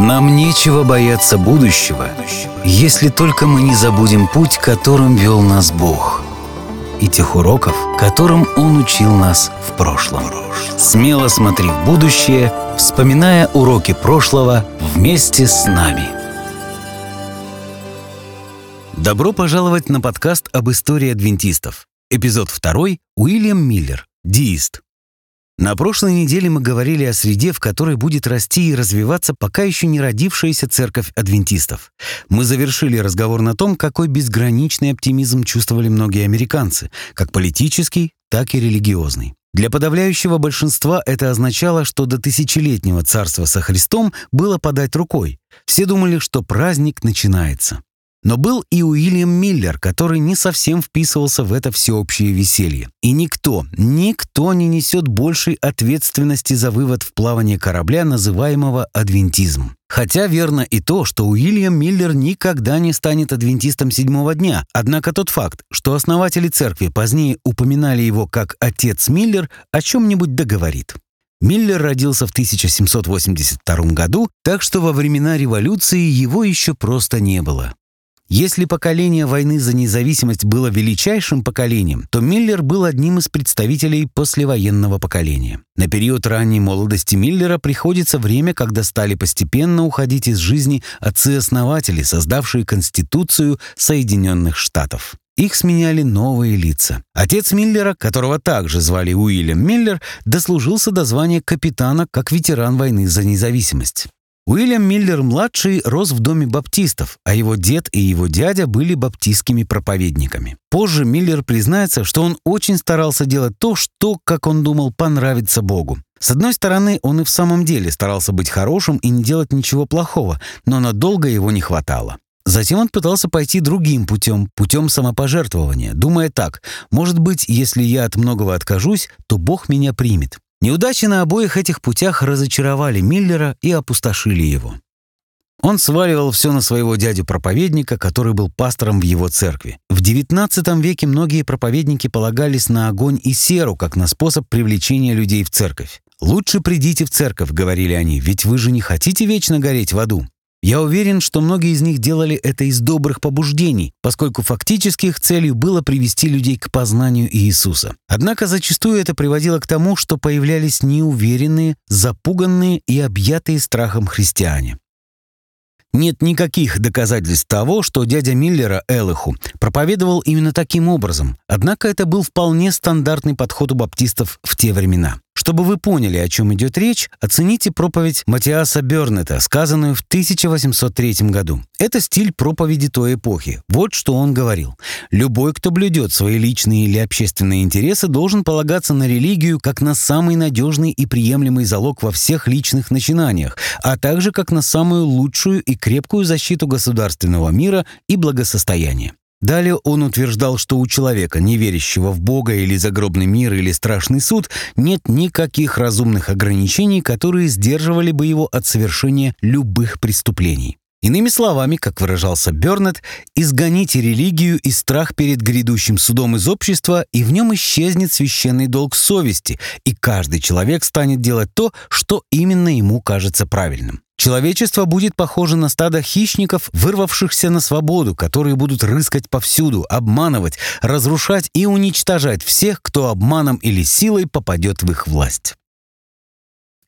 Нам нечего бояться будущего, если только мы не забудем путь, которым вел нас Бог, и тех уроков, которым Он учил нас в прошлом. Смело смотри в будущее, вспоминая уроки прошлого вместе с нами. Добро пожаловать на подкаст об истории адвентистов. Эпизод 2. Уильям Миллер. Диист. На прошлой неделе мы говорили о среде, в которой будет расти и развиваться пока еще не родившаяся церковь адвентистов. Мы завершили разговор на том, какой безграничный оптимизм чувствовали многие американцы, как политический, так и религиозный. Для подавляющего большинства это означало, что до тысячелетнего царства со Христом было подать рукой. Все думали, что праздник начинается. Но был и Уильям Миллер, который не совсем вписывался в это всеобщее веселье. И никто, никто не несет большей ответственности за вывод в плавание корабля, называемого адвентизм. Хотя верно и то, что Уильям Миллер никогда не станет адвентистом седьмого дня, однако тот факт, что основатели церкви позднее упоминали его как «отец Миллер», о чем-нибудь договорит. Миллер родился в 1782 году, так что во времена революции его еще просто не было. Если поколение войны за независимость было величайшим поколением, то Миллер был одним из представителей послевоенного поколения. На период ранней молодости Миллера приходится время, когда стали постепенно уходить из жизни отцы-основатели, создавшие Конституцию Соединенных Штатов. Их сменяли новые лица. Отец Миллера, которого также звали Уильям Миллер, дослужился до звания капитана как ветеран войны за независимость. Уильям Миллер-младший рос в доме баптистов, а его дед и его дядя были баптистскими проповедниками. Позже Миллер признается, что он очень старался делать то, что, как он думал, понравится Богу. С одной стороны, он и в самом деле старался быть хорошим и не делать ничего плохого, но надолго его не хватало. Затем он пытался пойти другим путем, путем самопожертвования, думая так, может быть, если я от многого откажусь, то Бог меня примет. Неудачи на обоих этих путях разочаровали Миллера и опустошили его. Он сваливал все на своего дядю-проповедника, который был пастором в его церкви. В XIX веке многие проповедники полагались на огонь и серу, как на способ привлечения людей в церковь. «Лучше придите в церковь», — говорили они, «ведь вы же не хотите вечно гореть в аду». Я уверен, что многие из них делали это из добрых побуждений, поскольку фактически их целью было привести людей к познанию Иисуса. Однако зачастую это приводило к тому, что появлялись неуверенные, запуганные и объятые страхом христиане. Нет никаких доказательств того, что дядя Миллера Элыху проповедовал именно таким образом, однако это был вполне стандартный подход у баптистов в те времена. Чтобы вы поняли, о чем идет речь, оцените проповедь Матиаса Бернета, сказанную в 1803 году. Это стиль проповеди той эпохи. Вот что он говорил. «Любой, кто блюдет свои личные или общественные интересы, должен полагаться на религию как на самый надежный и приемлемый залог во всех личных начинаниях, а также как на самую лучшую и крепкую защиту государственного мира и благосостояния. Далее он утверждал, что у человека, не верящего в Бога или загробный мир или страшный суд, нет никаких разумных ограничений, которые сдерживали бы его от совершения любых преступлений. Иными словами, как выражался Бёрнет, изгоните религию и страх перед грядущим судом из общества, и в нем исчезнет священный долг совести, и каждый человек станет делать то, что именно ему кажется правильным. Человечество будет похоже на стадо хищников, вырвавшихся на свободу, которые будут рыскать повсюду, обманывать, разрушать и уничтожать всех, кто обманом или силой попадет в их власть.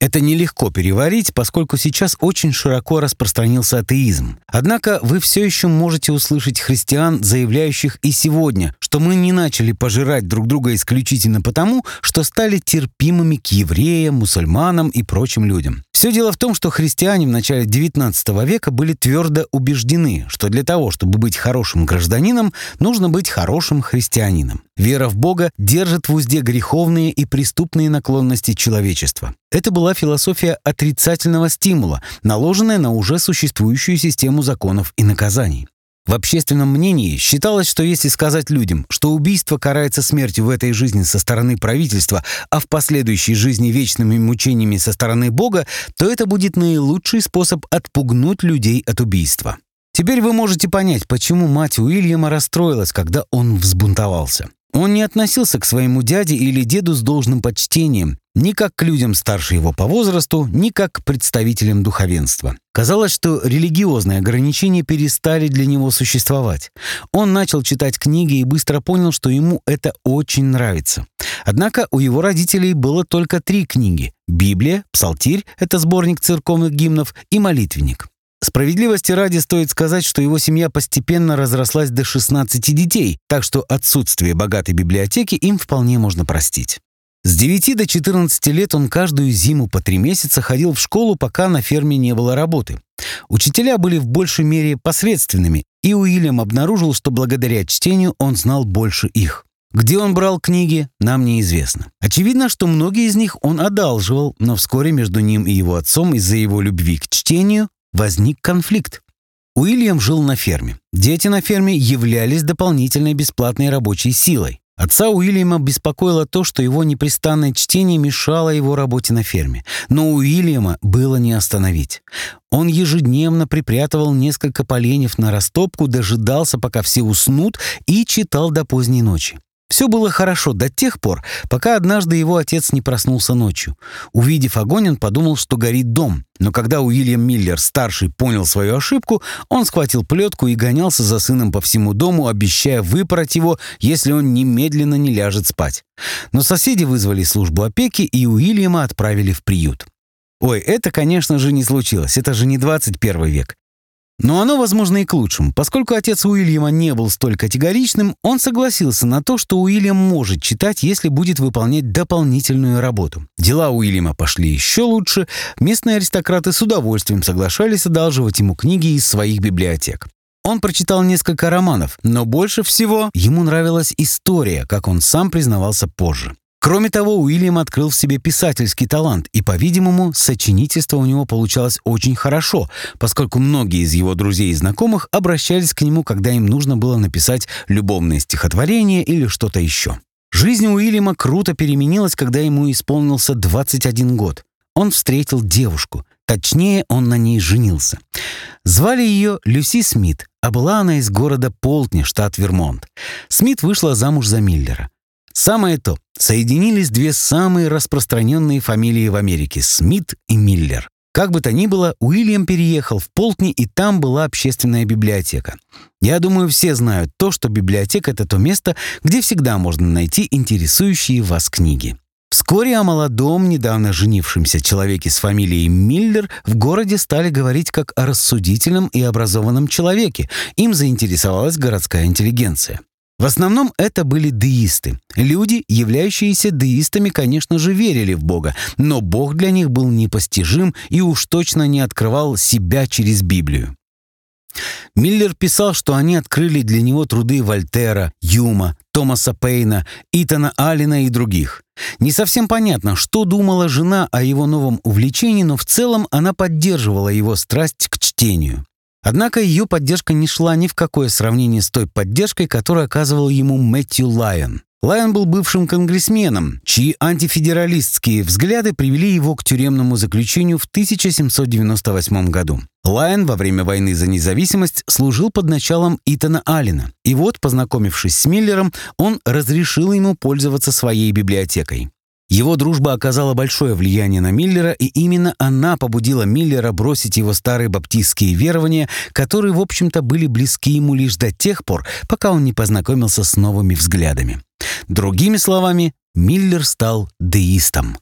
Это нелегко переварить, поскольку сейчас очень широко распространился атеизм. Однако вы все еще можете услышать христиан, заявляющих и сегодня, что мы не начали пожирать друг друга исключительно потому, что стали терпимыми к евреям, мусульманам и прочим людям. Все дело в том, что христиане в начале XIX века были твердо убеждены, что для того, чтобы быть хорошим гражданином, нужно быть хорошим христианином. Вера в Бога держит в узде греховные и преступные наклонности человечества. Это была философия отрицательного стимула, наложенная на уже существующую систему законов и наказаний. В общественном мнении считалось, что если сказать людям, что убийство карается смертью в этой жизни со стороны правительства, а в последующей жизни вечными мучениями со стороны Бога, то это будет наилучший способ отпугнуть людей от убийства. Теперь вы можете понять, почему мать Уильяма расстроилась, когда он взбунтовался. Он не относился к своему дяде или деду с должным почтением, Ни как к людям старше его по возрасту, ни как к представителям духовенства. Казалось, что религиозные ограничения перестали для него существовать. Он начал читать книги и быстро понял, что ему это очень нравится. Однако у его родителей было только три книги – Библия, Псалтирь – это сборник церковных гимнов, и Молитвенник. Справедливости ради стоит сказать, что его семья постепенно разрослась до 16 детей, так что отсутствие богатой библиотеки им вполне можно простить. С 9 до 14 лет он каждую зиму по три месяца ходил в школу, пока на ферме не было работы. Учителя были в большей мере посредственными, и Уильям обнаружил, что благодаря чтению он знал больше их. Где он брал книги, нам неизвестно. Очевидно, что многие из них он одалживал, но вскоре между ним и его отцом из-за его любви к чтению возник конфликт. Уильям жил на ферме. Дети на ферме являлись дополнительной бесплатной рабочей силой. Отца Уильяма беспокоило то, что его непрестанное чтение мешало его работе на ферме. Но Уильяма было не остановить. Он ежедневно припрятывал несколько поленьев на растопку, дожидался, пока все уснут, и читал до поздней ночи. Все было хорошо до тех пор, пока однажды его отец не проснулся ночью. Увидев огонь, он подумал, что горит дом. Но когда Уильям Миллер, старший, понял свою ошибку, он схватил плетку и гонялся за сыном по всему дому, обещая выпороть его, если он немедленно не ляжет спать. Но соседи вызвали службу опеки, и Уильяма отправили в приют. Ой, это, конечно же, не случилось. Это же не 21 век. Но оно, возможно, и к лучшему. Поскольку отец Уильяма не был столь категоричным, он согласился на то, что Уильям может читать, если будет выполнять дополнительную работу. Дела Уильяма пошли еще лучше. Местные аристократы с удовольствием соглашались одалживать ему книги из своих библиотек. Он прочитал несколько романов, но больше всего ему нравилась история, как он сам признавался позже. Кроме того, Уильям открыл в себе писательский талант, и, по-видимому, сочинительство у него получалось очень хорошо, поскольку многие из его друзей и знакомых обращались к нему, когда им нужно было написать любовное стихотворение или что-то еще. Жизнь Уильяма круто переменилась, когда ему исполнился 21 год. Он встретил девушку, точнее, он на ней женился. Звали ее Люси Смит, а была она из города Полтни, штат Вермонт. Смит вышла замуж за Миллера. Самое то, соединились две самые распространенные фамилии в Америке – Смит и Миллер. Как бы то ни было, Уильям переехал в Полтни, и там была общественная библиотека. Я думаю, все знают то, что библиотека — это то место, где всегда можно найти интересующие вас книги. Вскоре о молодом, недавно женившемся человеке с фамилией Миллер в городе стали говорить как о рассудительном и образованном человеке. Им заинтересовалась городская интеллигенция. В основном это были деисты. Люди, являющиеся деистами, конечно же, верили в Бога, но Бог для них был непостижим и уж точно не открывал себя через Библию. Миллер писал, что они открыли для него труды Вольтера, Юма, Томаса Пейна, Итана Аллена и других. Не совсем понятно, что думала жена о его новом увлечении, но в целом она поддерживала его страсть к чтению. Однако ее поддержка не шла ни в какое сравнение с той поддержкой, которую оказывал ему Мэтью Лайон. Лайон был бывшим конгрессменом, чьи антифедералистские взгляды привели его к тюремному заключению в 1798 году. Лайон во время войны за независимость служил под началом Итана Аллена. И вот, познакомившись с Миллером, он разрешил ему пользоваться своей библиотекой. Его дружба оказала большое влияние на Миллера, и именно она побудила Миллера бросить его старые баптистские верования, которые, в общем-то, были близки ему лишь до тех пор, пока он не познакомился с новыми взглядами. Другими словами, Миллер стал деистом.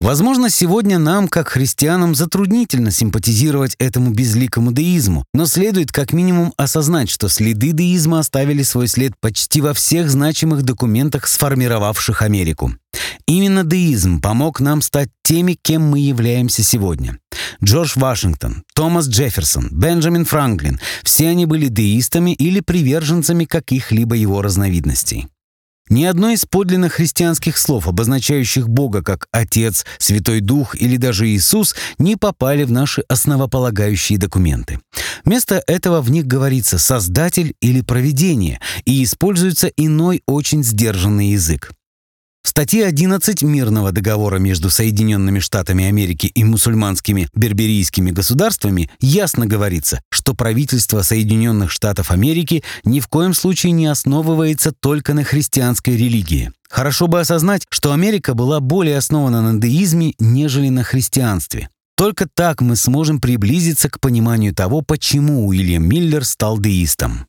Возможно, сегодня нам, как христианам, затруднительно симпатизировать этому безликому деизму, но следует как минимум осознать, что следы деизма оставили свой след почти во всех значимых документах, сформировавших Америку. Именно деизм помог нам стать теми, кем мы являемся сегодня. Джордж Вашингтон, Томас Джефферсон, Бенджамин Франклин – все они были деистами или приверженцами каких-либо его разновидностей. Ни одно из подлинных христианских слов, обозначающих Бога как Отец, Святой Дух или даже Иисус, не попали в наши основополагающие документы. Вместо этого в них говорится «создатель» или «провидение» и используется иной очень сдержанный язык. В статье 11 мирного договора между Соединенными Штатами Америки и мусульманскими берберийскими государствами ясно говорится, что правительство Соединенных Штатов Америки ни в коем случае не основывается только на христианской религии. Хорошо бы осознать, что Америка была более основана на деизме, нежели на христианстве. Только так мы сможем приблизиться к пониманию того, почему Уильям Миллер стал деистом.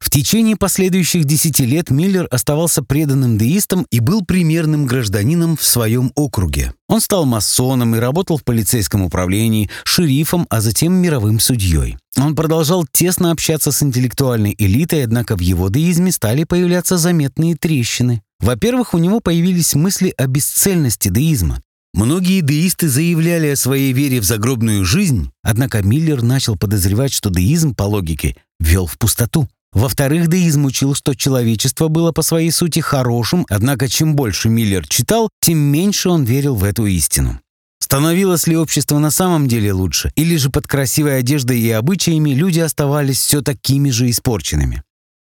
В течение последующих десяти лет Миллер оставался преданным деистом и был примерным гражданином в своем округе. Он стал масоном и работал в полицейском управлении, шерифом, а затем мировым судьей. Он продолжал тесно общаться с интеллектуальной элитой, однако в его деизме стали появляться заметные трещины. Во-первых, у него появились мысли о бесцельности деизма. Многие деисты заявляли о своей вере в загробную жизнь, однако Миллер начал подозревать, что деизм, по логике, вел в пустоту. Во-вторых, деизм учил, что человечество было по своей сути хорошим, однако чем больше Миллер читал, тем меньше он верил в эту истину. Становилось ли общество на самом деле лучше, или же под красивой одеждой и обычаями люди оставались все такими же испорченными?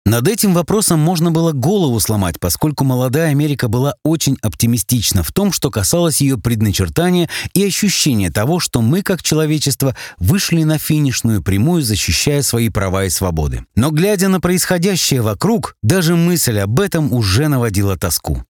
Над этим вопросом можно было голову сломать, поскольку молодая Америка была очень оптимистична в том, что касалось ее предначертания и ощущения того, что мы, как человечество, вышли на финишную прямую, защищая свои права и свободы. Но глядя на происходящее вокруг, даже мысль об этом уже наводила тоску.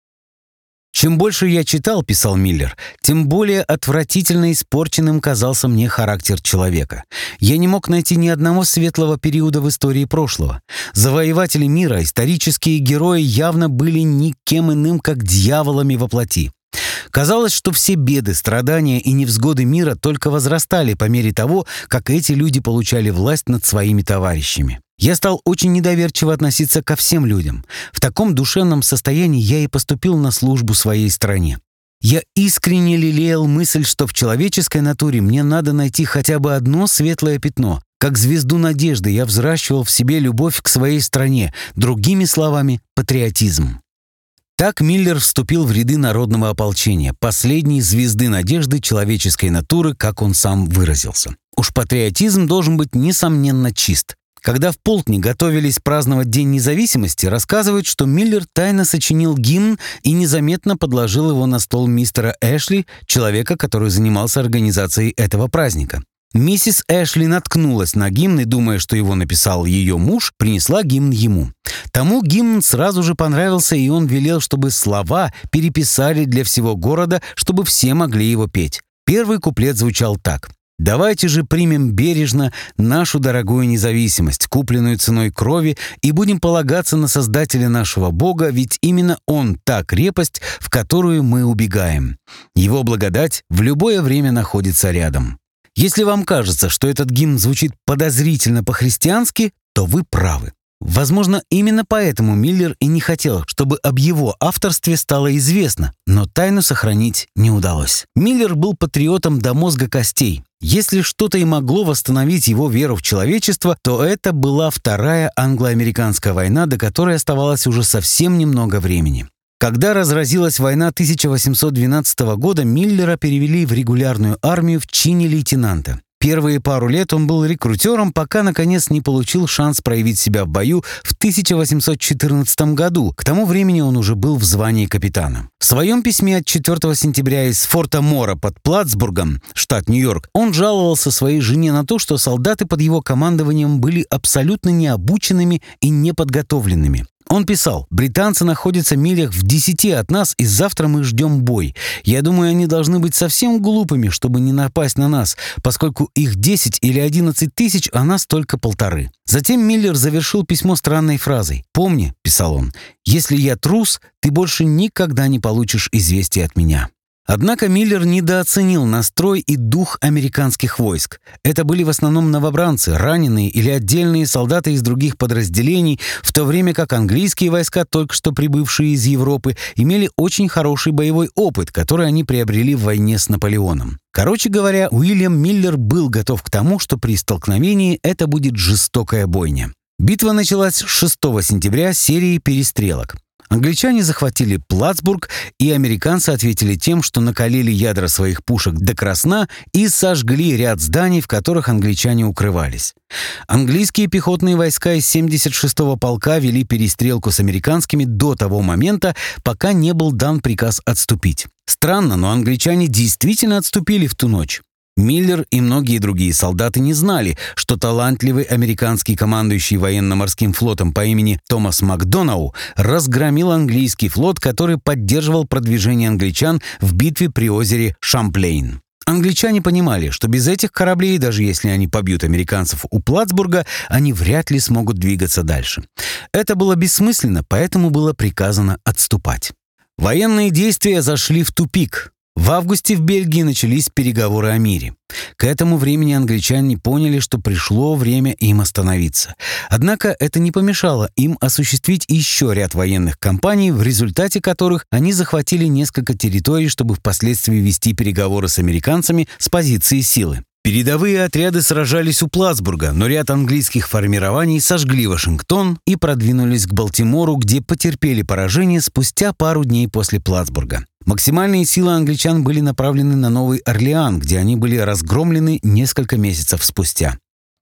Чем больше я читал, писал Миллер, тем более отвратительно испорченным казался мне характер человека. Я не мог найти ни одного светлого периода в истории прошлого. Завоеватели мира, исторические герои явно были никем иным, как дьяволами во плоти. Казалось, что все беды, страдания и невзгоды мира только возрастали по мере того, как эти люди получали власть над своими товарищами. Я стал очень недоверчиво относиться ко всем людям. В таком душевном состоянии я и поступил на службу своей стране. Я искренне лелеял мысль, что в человеческой натуре мне надо найти хотя бы одно светлое пятно. Как звезду надежды я взращивал в себе любовь к своей стране, другими словами, патриотизм. Так Миллер вступил в ряды народного ополчения, последней звезды надежды человеческой натуры, как он сам выразился. Уж патриотизм должен быть несомненно чист. Когда в Полтне готовились праздновать День независимости, рассказывают, что Миллер тайно сочинил гимн и незаметно подложил его на стол мистера Эшли, человека, который занимался организацией этого праздника. Миссис Эшли наткнулась на гимн и, думая, что его написал ее муж, принесла гимн ему. Тому гимн сразу же понравился, и он велел, чтобы слова переписали для всего города, чтобы все могли его петь. Первый куплет звучал так. Давайте же примем бережно нашу дорогую независимость, купленную ценой крови, и будем полагаться на Создателя нашего Бога, ведь именно Он та крепость, в которую мы убегаем. Его благодать в любое время находится рядом. Если вам кажется, что этот гимн звучит подозрительно по-христиански, то вы правы. Возможно, именно поэтому Миллер и не хотел, чтобы об его авторстве стало известно, но тайну сохранить не удалось. Миллер был патриотом до мозга костей. Если что-то и могло восстановить его веру в человечество, то это была Вторая англо-американская война, до которой оставалось уже совсем немного времени. Когда разразилась война 1812 года, Миллера перевели в регулярную армию в чине лейтенанта. Первые пару лет он был рекрутером, пока, наконец, не получил шанс проявить себя в бою в 1814 году. К тому времени он уже был в звании капитана. В своем письме от 4 сентября из форта Мора под Плацбургом, штат Нью-Йорк, он жаловался своей жене на то, что солдаты под его командованием были абсолютно необученными и неподготовленными. Он писал, «Британцы находятся милях в десяти от нас, и завтра мы ждем бой. Я думаю, они должны быть совсем глупыми, чтобы не напасть на нас, поскольку их 10 или 11 тысяч, а нас только полторы». Затем Миллер завершил письмо странной фразой. «Помни», — писал он, «если я трус, ты больше никогда не получишь известия от меня». Однако Миллер недооценил настрой и дух американских войск. Это были в основном новобранцы, раненые или отдельные солдаты из других подразделений, в то время как английские войска, только что прибывшие из Европы, имели очень хороший боевой опыт, который они приобрели в войне с Наполеоном. Короче говоря, Уильям Миллер был готов к тому, что при столкновении это будет жестокая бойня. Битва началась 6 сентября серией перестрелок. Англичане захватили Плацбург, и американцы ответили тем, что накалили ядра своих пушек до красна и сожгли ряд зданий, в которых англичане укрывались. Английские пехотные войска из 76-го полка вели перестрелку с американскими до того момента, пока не был дан приказ отступить. Странно, но англичане действительно отступили в ту ночь. Миллер и многие другие солдаты не знали, что талантливый американский командующий военно-морским флотом по имени Томас Макдонау разгромил английский флот, который поддерживал продвижение англичан в битве при озере Шамплейн. Англичане понимали, что без этих кораблей, даже если они побьют американцев у Плацбурга, они вряд ли смогут двигаться дальше. Это было бессмысленно, поэтому было приказано отступать. Военные действия зашли в тупик. В августе в Бельгии начались переговоры о мире. К этому времени англичане поняли, что пришло время им остановиться. Однако это не помешало им осуществить еще ряд военных кампаний, в результате которых они захватили несколько территорий, чтобы впоследствии вести переговоры с американцами с позиции силы. Передовые отряды сражались у Плацбурга, но ряд английских формирований сожгли Вашингтон и продвинулись к Балтимору, где потерпели поражение спустя пару дней после Плацбурга. Максимальные силы англичан были направлены на Новый Орлеан, где они были разгромлены несколько месяцев спустя.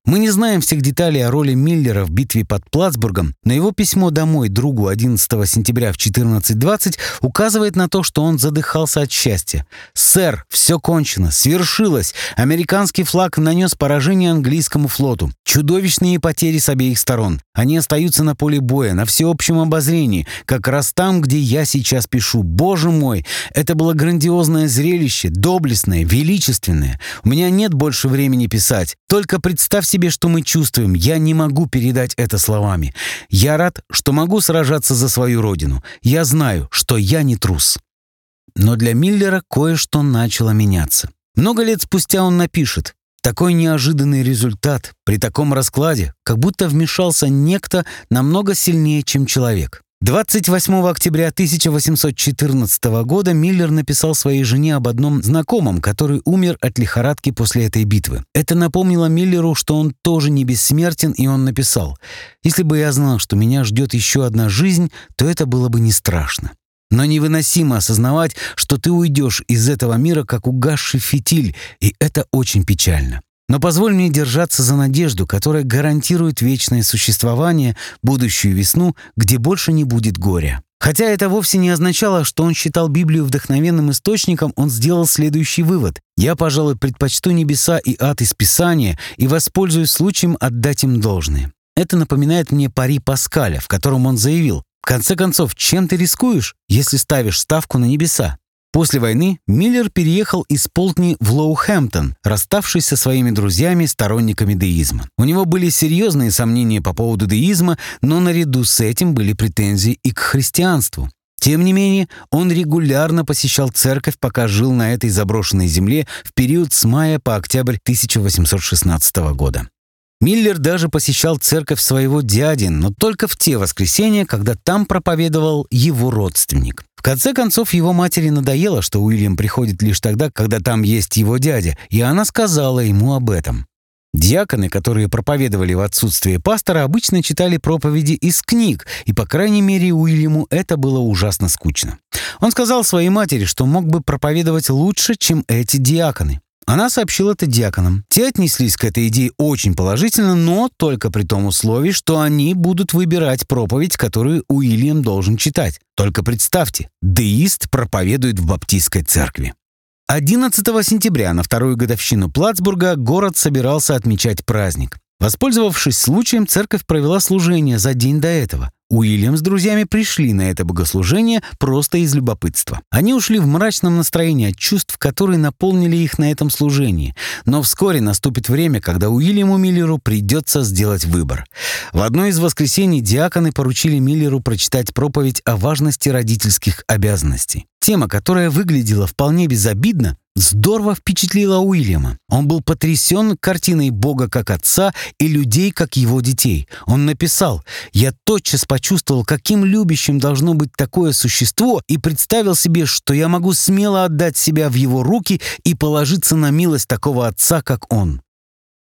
Мы не знаем всех деталей о роли Миллера в битве под Плацбургом, но его письмо домой другу 11 сентября в 14.20 указывает на то, что он задыхался от счастья. «Сэр, все кончено, свершилось. Американский флаг нанес поражение английскому флоту. Чудовищные потери с обеих сторон. Они остаются на поле боя, на всеобщем обозрении, как раз там, где я сейчас пишу. Боже мой, это было грандиозное зрелище, доблестное, величественное. У меня нет больше времени писать. Только представь себе, что мы чувствуем. Я не могу передать это словами. Я рад, что могу сражаться за свою родину. Я знаю, что я не трус. Но для Миллера кое-что начало меняться. Много лет спустя он напишет такой неожиданный результат при таком раскладе, как будто вмешался некто намного сильнее, чем человек. 28 октября 1814 года Миллер написал своей жене об одном знакомом, который умер от лихорадки после этой битвы. Это напомнило Миллеру, что он тоже не бессмертен, и он написал «Если бы я знал, что меня ждет еще одна жизнь, то это было бы не страшно». Но невыносимо осознавать, что ты уйдешь из этого мира, как угасший фитиль, и это очень печально. Но позволь мне держаться за надежду, которая гарантирует вечное существование, будущую весну, где больше не будет горя. Хотя это вовсе не означало, что он считал Библию вдохновенным источником, он сделал следующий вывод. «Я, пожалуй, предпочту небеса и ад из Писания и воспользуюсь случаем отдать им должное». Это напоминает мне пари Паскаля, в котором он заявил, «В конце концов, чем ты рискуешь, если ставишь ставку на небеса? После войны Миллер переехал из Полтни в Лоухэмптон, расставшись со своими друзьями, сторонниками деизма. У него были серьезные сомнения по поводу деизма, но наряду с этим были претензии и к христианству. Тем не менее, он регулярно посещал церковь, пока жил на этой заброшенной земле в период с мая по октябрь 1816 года. Миллер даже посещал церковь своего дяди, но только в те воскресенья, когда там проповедовал его родственник. В конце концов, его матери надоело, что Уильям приходит лишь тогда, когда там есть его дядя, и она сказала ему об этом. Диаконы, которые проповедовали в отсутствие пастора, обычно читали проповеди из книг, и, по крайней мере, Уильяму это было ужасно скучно. Он сказал своей матери, что мог бы проповедовать лучше, чем эти диаконы. Она сообщила это диаконам. Те отнеслись к этой идее очень положительно, но только при том условии, что они будут выбирать проповедь, которую Уильям должен читать. Только представьте, деист проповедует в баптистской церкви. 11 сентября на вторую годовщину Плацбурга город собирался отмечать праздник. Воспользовавшись случаем, церковь провела служение за день до этого. Уильям с друзьями пришли на это богослужение просто из любопытства. Они ушли в мрачном настроении от чувств, которые наполнили их на этом служении. Но вскоре наступит время, когда Уильяму Миллеру придется сделать выбор. В одно из воскресений диаконы поручили Миллеру прочитать проповедь о важности родительских обязанностей. Тема, которая выглядела вполне безобидно, здорово впечатлила Уильяма. Он был потрясен картиной Бога как отца и людей как его детей. Он написал «Я тотчас почувствовал, каким любящим должно быть такое существо и представил себе, что я могу смело отдать себя в его руки и положиться на милость такого отца, как он».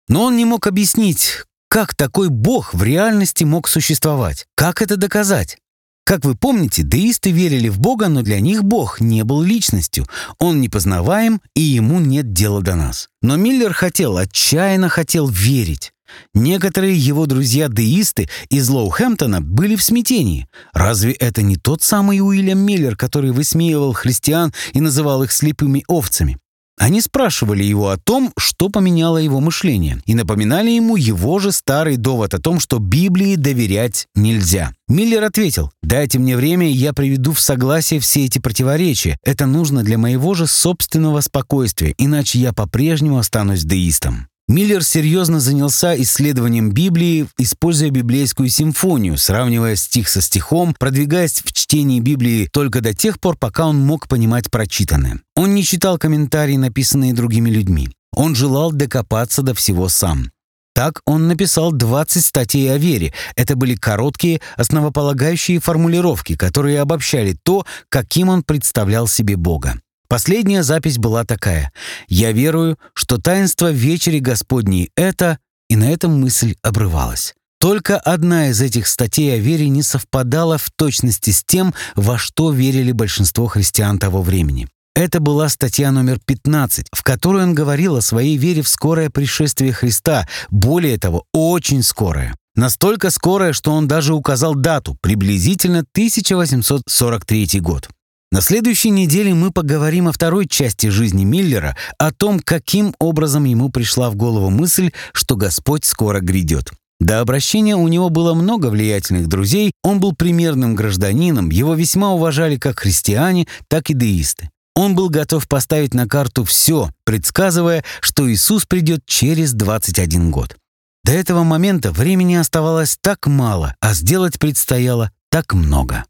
Но он не мог объяснить, как такой Бог в реальности мог существовать. Как это доказать? Как вы помните, деисты верили в Бога, но для них Бог не был личностью. Он непознаваем, и ему нет дела до нас. Но Миллер хотел, отчаянно хотел верить. Некоторые его друзья-деисты из Лоухэмптона были в смятении. Разве это не тот самый Уильям Миллер, который высмеивал христиан и называл их слепыми овцами? Они спрашивали его о том, что поменяло его мышление, и напоминали ему его же старый довод о том, что Библии доверять нельзя. Миллер ответил, «Дайте мне время, и я приведу в согласие все эти противоречия. Это нужно для моего же собственного спокойствия, иначе я по-прежнему останусь деистом». Миллер серьезно занялся исследованием Библии, используя библейскую симфонию, сравнивая стих со стихом, продвигаясь в чтении Библии только до тех пор, пока он мог понимать прочитанное. Он не читал комментарии, написанные другими людьми. Он желал докопаться до всего сам. Так он написал 20 статей о вере. Это были короткие, основополагающие формулировки, которые обобщали то, каким он представлял себе Бога. Последняя запись была такая. «Я верую, что таинство вечери Господней — это...» И на этом мысль обрывалась. Только одна из этих статей о вере не совпадала в точности с тем, во что верили большинство христиан того времени. Это была статья номер 15, в которой он говорил о своей вере в скорое пришествие Христа, более того, очень скорое. Настолько скорое, что он даже указал дату, приблизительно 1843 год. На следующей неделе мы поговорим о второй части жизни Миллера, о том, каким образом ему пришла в голову мысль, что Господь скоро грядет. До обращения у него было много влиятельных друзей, он был примерным гражданином, его весьма уважали как христиане, так и деисты. Он был готов поставить на карту все, предсказывая, что Иисус придет через 21 год. До этого момента времени оставалось так мало, а сделать предстояло так много.